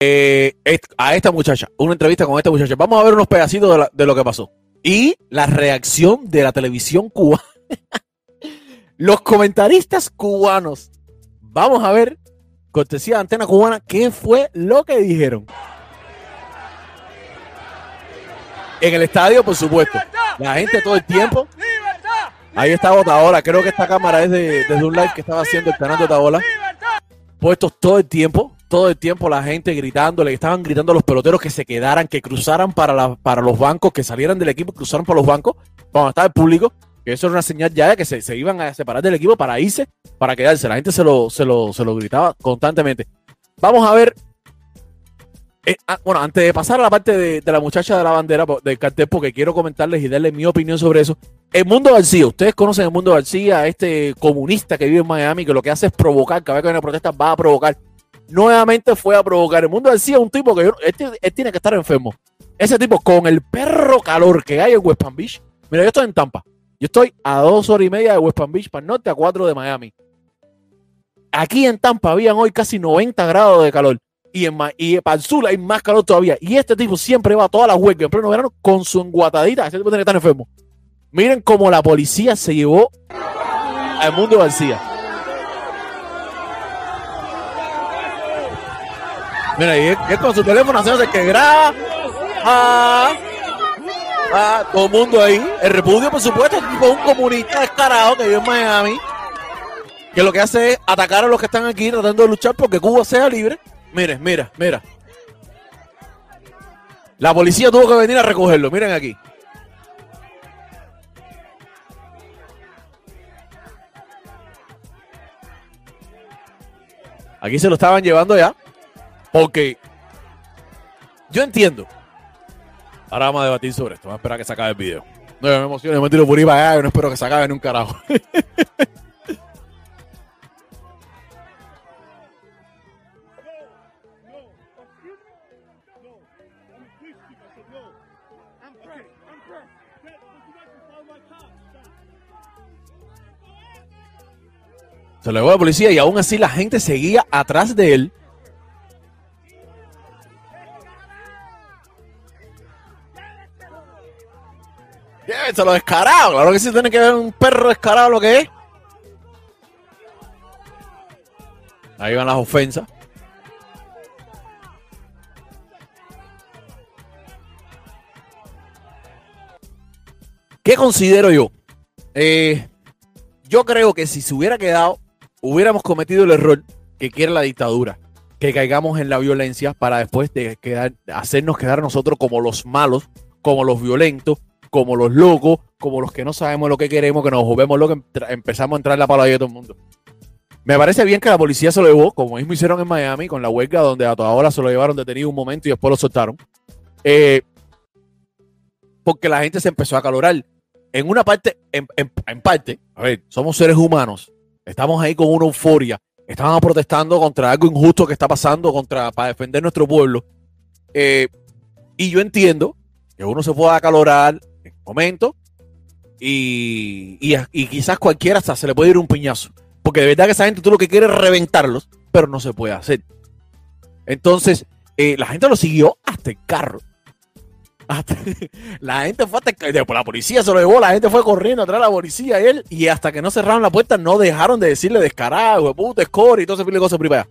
eh, a esta muchacha, una entrevista con esta muchacha. Vamos a ver unos pedacitos de, lo que pasó. Y la reacción de la televisión cubana. Los comentaristas cubanos. Vamos a ver, cortesía de Antena Cubana, qué fue lo que dijeron. En el estadio, por supuesto. La gente todo el tiempo. Ahí está Otaola. Creo que esta cámara es de, desde un live que estaba haciendo el canal de Otaola. Puestos todo el tiempo todo el tiempo la gente gritando, le estaban gritando a los peloteros que se quedaran, que cruzaran para, para los bancos, que salieran del equipo, cruzaran para los bancos, cuando estaba el público, que eso era una señal ya de que se, iban a separar del equipo para irse, para quedarse. La gente se lo, se lo, se lo gritaba constantemente. Vamos a ver. Eh, ah, bueno, antes de pasar a la parte de, la muchacha de la bandera del cartel, porque quiero comentarles y darles mi opinión sobre eso. El Mundo García, ustedes conocen el Mundo García, este comunista que vive en Miami, que lo que hace es provocar, cada vez que hay una protesta va a provocar nuevamente fue a provocar. El mundo decía un tipo que él, tiene que estar enfermo. Ese tipo con el perro calor que hay en West Palm Beach. Mira, yo estoy en Tampa. Yo estoy a dos horas y media de West Palm Beach para el norte, a cuatro de Miami. Aquí en Tampa habían hoy casi 90 grados de calor. Y, en, y para el sur hay más calor todavía. Y este tipo siempre va a todas las huelgas en pleno verano con su enguatadita. Ese tipo tiene que estar enfermo. Miren cómo la policía se llevó al mundo García. Mira, y es, con su teléfono haciéndose que graba. Ah, todo el mundo ahí. El repudio, por supuesto, con un comunista descarado que vive en Miami. Que lo que hace es atacar a los que están aquí tratando de luchar porque Cuba sea libre. Mire, mira, mira. La policía tuvo que venir a recogerlo. Miren aquí. Aquí se lo estaban llevando ya. Porque yo entiendo. Ahora vamos a debatir sobre esto. Vamos a esperar a que se acabe el video. No, me emociono, me tiro por ahí para allá. No espero que se acabe en un carajo. Se lo llevó la policía y aún así la gente seguía atrás de él lo descarado. Claro que sí tiene que ver un perro descarado lo que es. Ahí van las ofensas. ¿Qué considero yo? Eh, yo creo que si se hubiera quedado, hubiéramos cometido el error que quiere la dictadura, que caigamos en la violencia para después de quedar, hacernos quedar nosotros como los malos, como los violentos, como los locos, como los que no sabemos lo que queremos, que nos jugemos lo que empezamos a entrar en la palabra de todo el mundo. Me parece bien que la policía se lo llevó, como mismo hicieron en Miami, con la huelga, donde a toda hora se lo llevaron detenido un momento y después lo soltaron. Eh, porque la gente se empezó a calorar. En una parte, en, parte, a ver, somos seres humanos, estamos ahí con una euforia, estamos protestando contra algo injusto que está pasando, contra, para defender nuestro pueblo. Eh, y yo entiendo que uno se pueda acalorar, momento y, y, quizás cualquiera hasta se le puede ir un piñazo. Porque de verdad que esa gente tú lo que quieres es reventarlos, pero no se puede hacer. Entonces, eh, la gente lo siguió hasta el carro. la gente fue hasta el, la policía se lo llevó, la gente fue corriendo atrás de la policía y él, y hasta que no cerraron la puerta, no dejaron de decirle descarado, puta, score y todo ese de cosas privadas.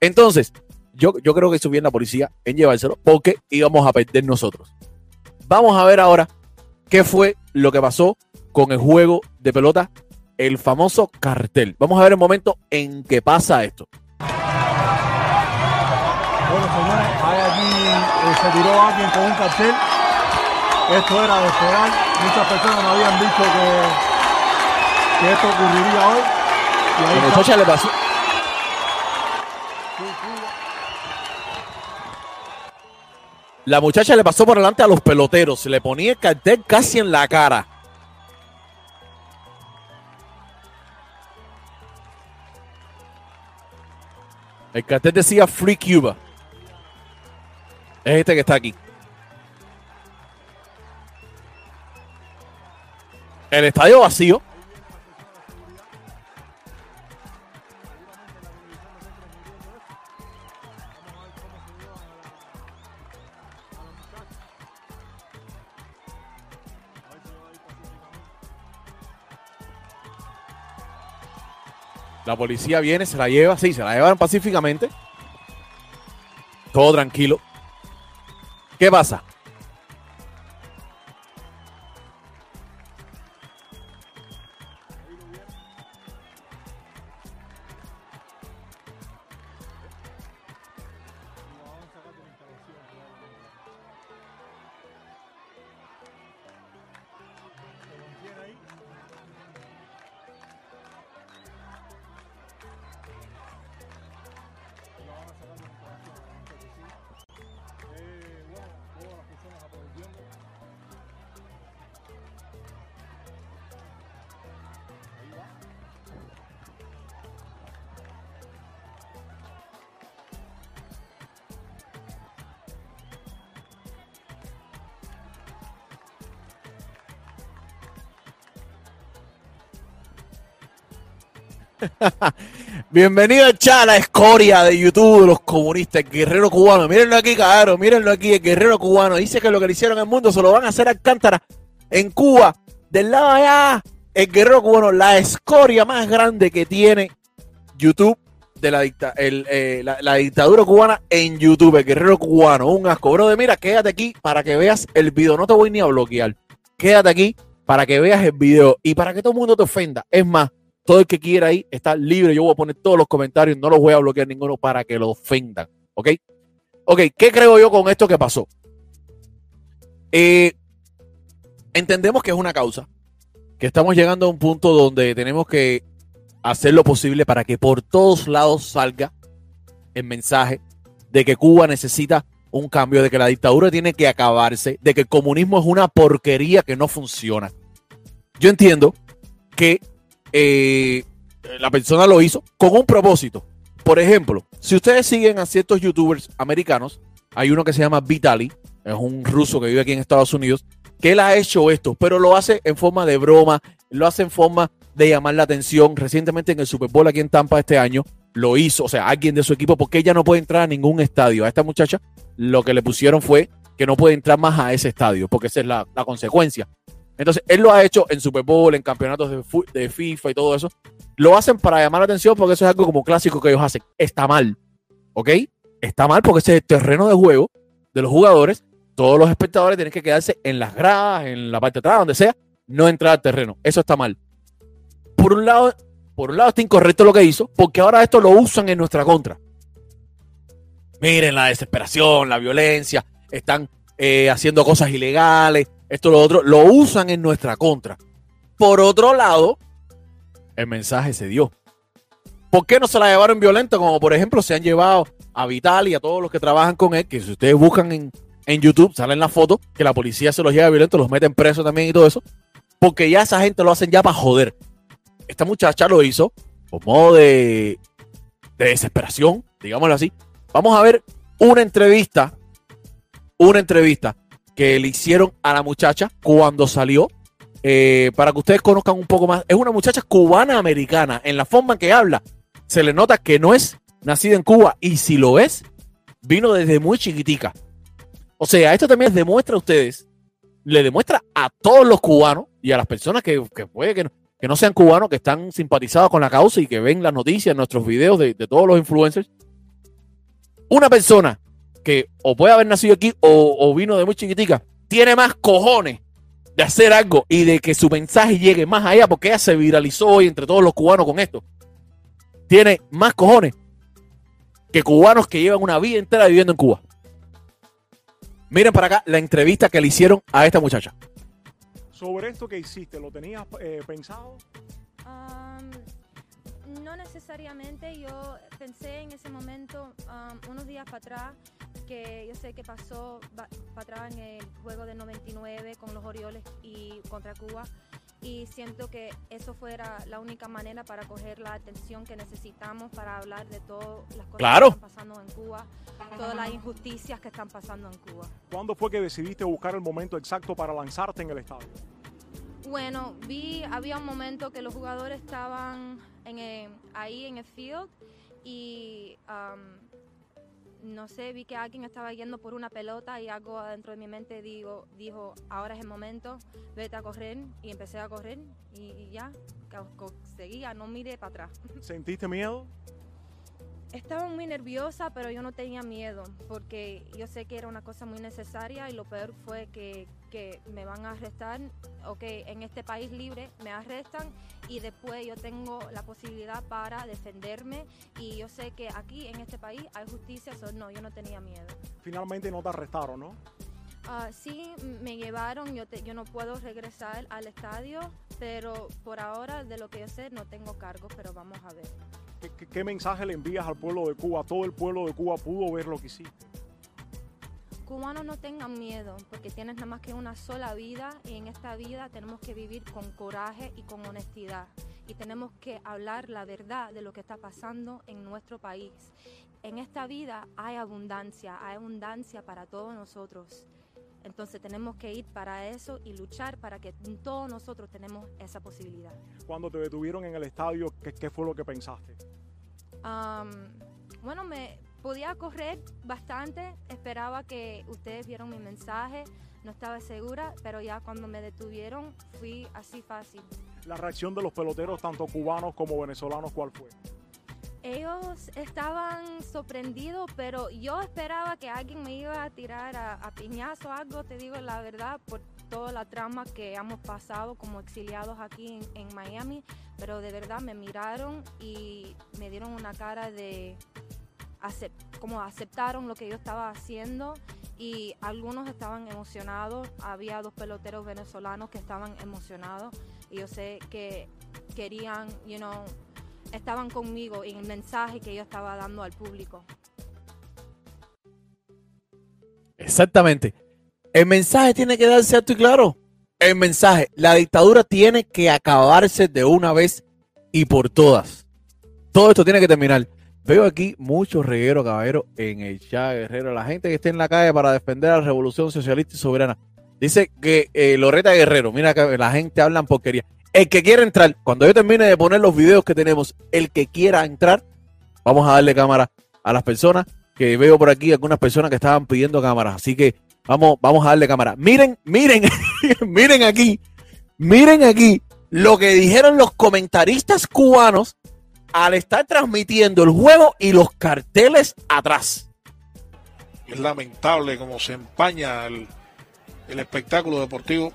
Entonces, yo, yo creo que hizo bien la policía en llevárselo porque íbamos a perder nosotros. Vamos a ver ahora qué fue lo que pasó con el juego de pelota, el famoso cartel. Vamos a ver el momento en que pasa esto. Bueno, señores, hay aquí eh, se tiró alguien con un cartel. Esto era de esperar. Muchas personas me habían dicho que, que esto ocurriría hoy. Y ahí le pasó. La muchacha le pasó por delante a los peloteros, le ponía el cartel casi en la cara. El cartel decía Free Cuba. Es este que está aquí. El estadio vacío. La policía viene, se la lleva, sí, se la llevan pacíficamente. Todo tranquilo. ¿Qué pasa? Bienvenido a la escoria de YouTube de los comunistas, el guerrero cubano. Mírenlo aquí, cabrón, mírenlo aquí, el guerrero cubano. Dice que lo que le hicieron al mundo se lo van a hacer a Alcántara en Cuba. Del lado allá, el guerrero cubano, la escoria más grande que tiene YouTube de la, eh, la, dictadura cubana en YouTube, el guerrero cubano. Un asco, bro. De mira, quédate aquí para que veas el video. No te voy ni a bloquear. Quédate aquí para que veas el video y para que todo el mundo te ofenda. Es más, todo el que quiera ahí está libre. Yo voy a poner todos los comentarios, no los voy a bloquear ninguno para que lo ofendan. ¿Ok? Ok, ¿qué creo yo con esto que pasó? Eh, entendemos que es una causa, que estamos llegando a un punto donde tenemos que hacer lo posible para que por todos lados salga el mensaje de que Cuba necesita un cambio, de que la dictadura tiene que acabarse, de que el comunismo es una porquería que no funciona. Yo entiendo que eh, la persona lo hizo con un propósito. Por ejemplo, si ustedes siguen a ciertos youtubers americanos, hay uno que se llama Vitali, es un ruso que vive aquí en Estados Unidos, que él ha hecho esto, pero lo hace en forma de broma, lo hace en forma de llamar la atención. Recientemente en el Super Bowl aquí en Tampa este año lo hizo, o sea, alguien de su equipo, porque ella no puede entrar a ningún estadio. A esta muchacha lo que le pusieron fue que no puede entrar más a ese estadio, porque esa es la, la consecuencia. Entonces, él lo ha hecho en Super Bowl, en campeonatos de, FIFA y todo eso. Lo hacen para llamar la atención porque eso es algo como clásico que ellos hacen. Está mal, ¿ok? Está mal porque ese es el terreno de juego de los jugadores. Todos los espectadores tienen que quedarse en las gradas, en la parte de atrás, donde sea, no entrar al terreno. Eso está mal. Por un lado, por un lado está incorrecto lo que hizo, porque ahora esto lo usan en nuestra contra. Miren la desesperación, la violencia, están eh, haciendo cosas ilegales, esto, lo otro, lo usan en nuestra contra. Por otro lado, el mensaje se dio. ¿Por qué no se la llevaron violenta? Como por ejemplo se han llevado a Vital y a todos los que trabajan con él, que si ustedes buscan en, en YouTube, salen las fotos, que la policía se los lleva violento, los meten presos también y todo eso. Porque ya esa gente lo hacen ya para joder. Esta muchacha lo hizo por modo de, de desesperación, digámoslo así. Vamos a ver una entrevista, una entrevista que le hicieron a la muchacha cuando salió. Eh, para que ustedes conozcan un poco más. Es una muchacha cubana-americana. En la forma en que habla, se le nota que no es nacida en Cuba. Y si lo es, vino desde muy chiquitica. O sea, esto también les demuestra a ustedes, le demuestra a todos los cubanos y a las personas que, puede que no, que no sean cubanos, que están simpatizados con la causa y que ven las noticias, nuestros videos de, de todos los influencers. Una persona que o puede haber nacido aquí o, vino de muy chiquitica, tiene más cojones de hacer algo y de que su mensaje llegue más allá, porque ella se viralizó hoy entre todos los cubanos con esto. Tiene más cojones que cubanos que llevan una vida entera viviendo en Cuba. Miren para acá la entrevista que le hicieron a esta muchacha. Sobre esto que hiciste, ¿lo tenías eh, pensado? No necesariamente. Yo pensé en ese momento, unos días para atrás, que yo sé que pasó para atrás en el juego de 99 con los Orioles y contra Cuba y siento que eso fuera la única manera para coger la atención que necesitamos para hablar de todas las cosas que están pasando en Cuba, todas las injusticias que están pasando en Cuba. ¿Cuándo fue que decidiste buscar el momento exacto para lanzarte en el estadio? Bueno, vi, había un momento que los jugadores estaban en ahí en el field y no sé, vi que alguien estaba yendo por una pelota y algo adentro de mi mente digo, dijo, ahora es el momento, vete a correr. Y empecé a correr y, y ya, seguía, no miré para atrás. ¿Sentiste miedo? Estaba muy nerviosa, pero yo no tenía miedo, porque yo sé que era una cosa muy necesaria y lo peor fue que, que me van a arrestar, o que en este país libre me arrestan y después yo tengo la posibilidad para defenderme y yo sé que aquí en este país hay justicia, so no, yo no tenía miedo. Finalmente no te arrestaron, ¿no? Ah, sí, me llevaron, yo, te- yo no puedo regresar al estadio, pero por ahora de lo que yo sé no tengo cargos, pero vamos a ver. ¿Qué, qué- qué mensaje le envías al pueblo de Cuba? Todo el pueblo de Cuba pudo ver lo que hiciste. Cubanos no tengan miedo, porque tienes nada más que una sola vida y en esta vida tenemos que vivir con coraje y con honestidad. Y tenemos que hablar la verdad de lo que está pasando en nuestro país. En esta vida hay abundancia, hay abundancia para todos nosotros. Entonces tenemos que ir para eso y luchar para que todos nosotros tenemos esa posibilidad. Cuando te detuvieron en el estadio, ¿qué, qué fue lo que pensaste? Am, bueno, me podía correr bastante. Esperaba que ustedes vieron mi mensaje. No estaba segura, pero ya cuando me detuvieron fui así fácil. La reacción de los peloteros, tanto cubanos como venezolanos, ¿cuál fue? Ellos estaban sorprendidos, pero yo esperaba que alguien me iba a tirar a, a piñazo o algo, te digo la verdad, por toda la trama que hemos pasado como exiliados aquí en, en Miami, pero de verdad me miraron y me dieron una cara de acep- como aceptaron lo que yo estaba haciendo y algunos estaban emocionados, había dos peloteros venezolanos que estaban emocionados y yo sé que querían, you know, estaban conmigo en el mensaje que yo estaba dando al público. Exactamente. El mensaje tiene que darse alto y claro. El mensaje, la dictadura tiene que acabarse de una vez y por todas. Todo esto tiene que terminar. Veo aquí muchos regueros, caballero, en el chat, guerrero. La gente que esté en la calle para defender a la revolución socialista y soberana. Dice que eh, Loreta Guerrero, mira que la gente habla en porquería. El que quiera entrar, cuando yo termine de poner los videos que tenemos, el que quiera entrar, vamos a darle cámara a las personas que veo por aquí, algunas personas que estaban pidiendo cámaras. Así que vamos, vamos a darle cámara. Miren, miren, miren aquí, miren aquí lo que dijeron los comentaristas cubanos al estar transmitiendo el juego y los carteles atrás. Es lamentable cómo se empaña el, el espectáculo deportivo.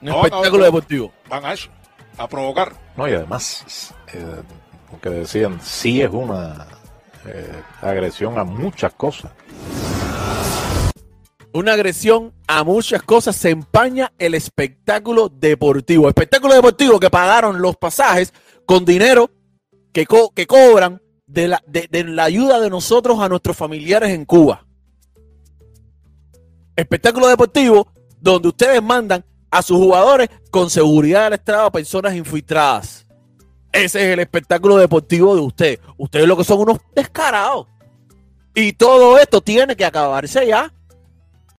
Un No, espectáculo no, deportivo. Van a eso, a provocar. No, y además, eh, lo que decían, sí es una eh, agresión a muchas cosas. Una agresión a muchas cosas se empaña el espectáculo deportivo. Espectáculo deportivo que pagaron los pasajes con dinero que, que cobran de la, de- de la ayuda de nosotros a nuestros familiares en Cuba. Espectáculo deportivo donde ustedes mandan a sus jugadores con seguridad del Estado a personas infiltradas. Ese es el espectáculo deportivo de ustedes. Ustedes lo que son unos descarados. Y todo esto tiene que acabarse ya.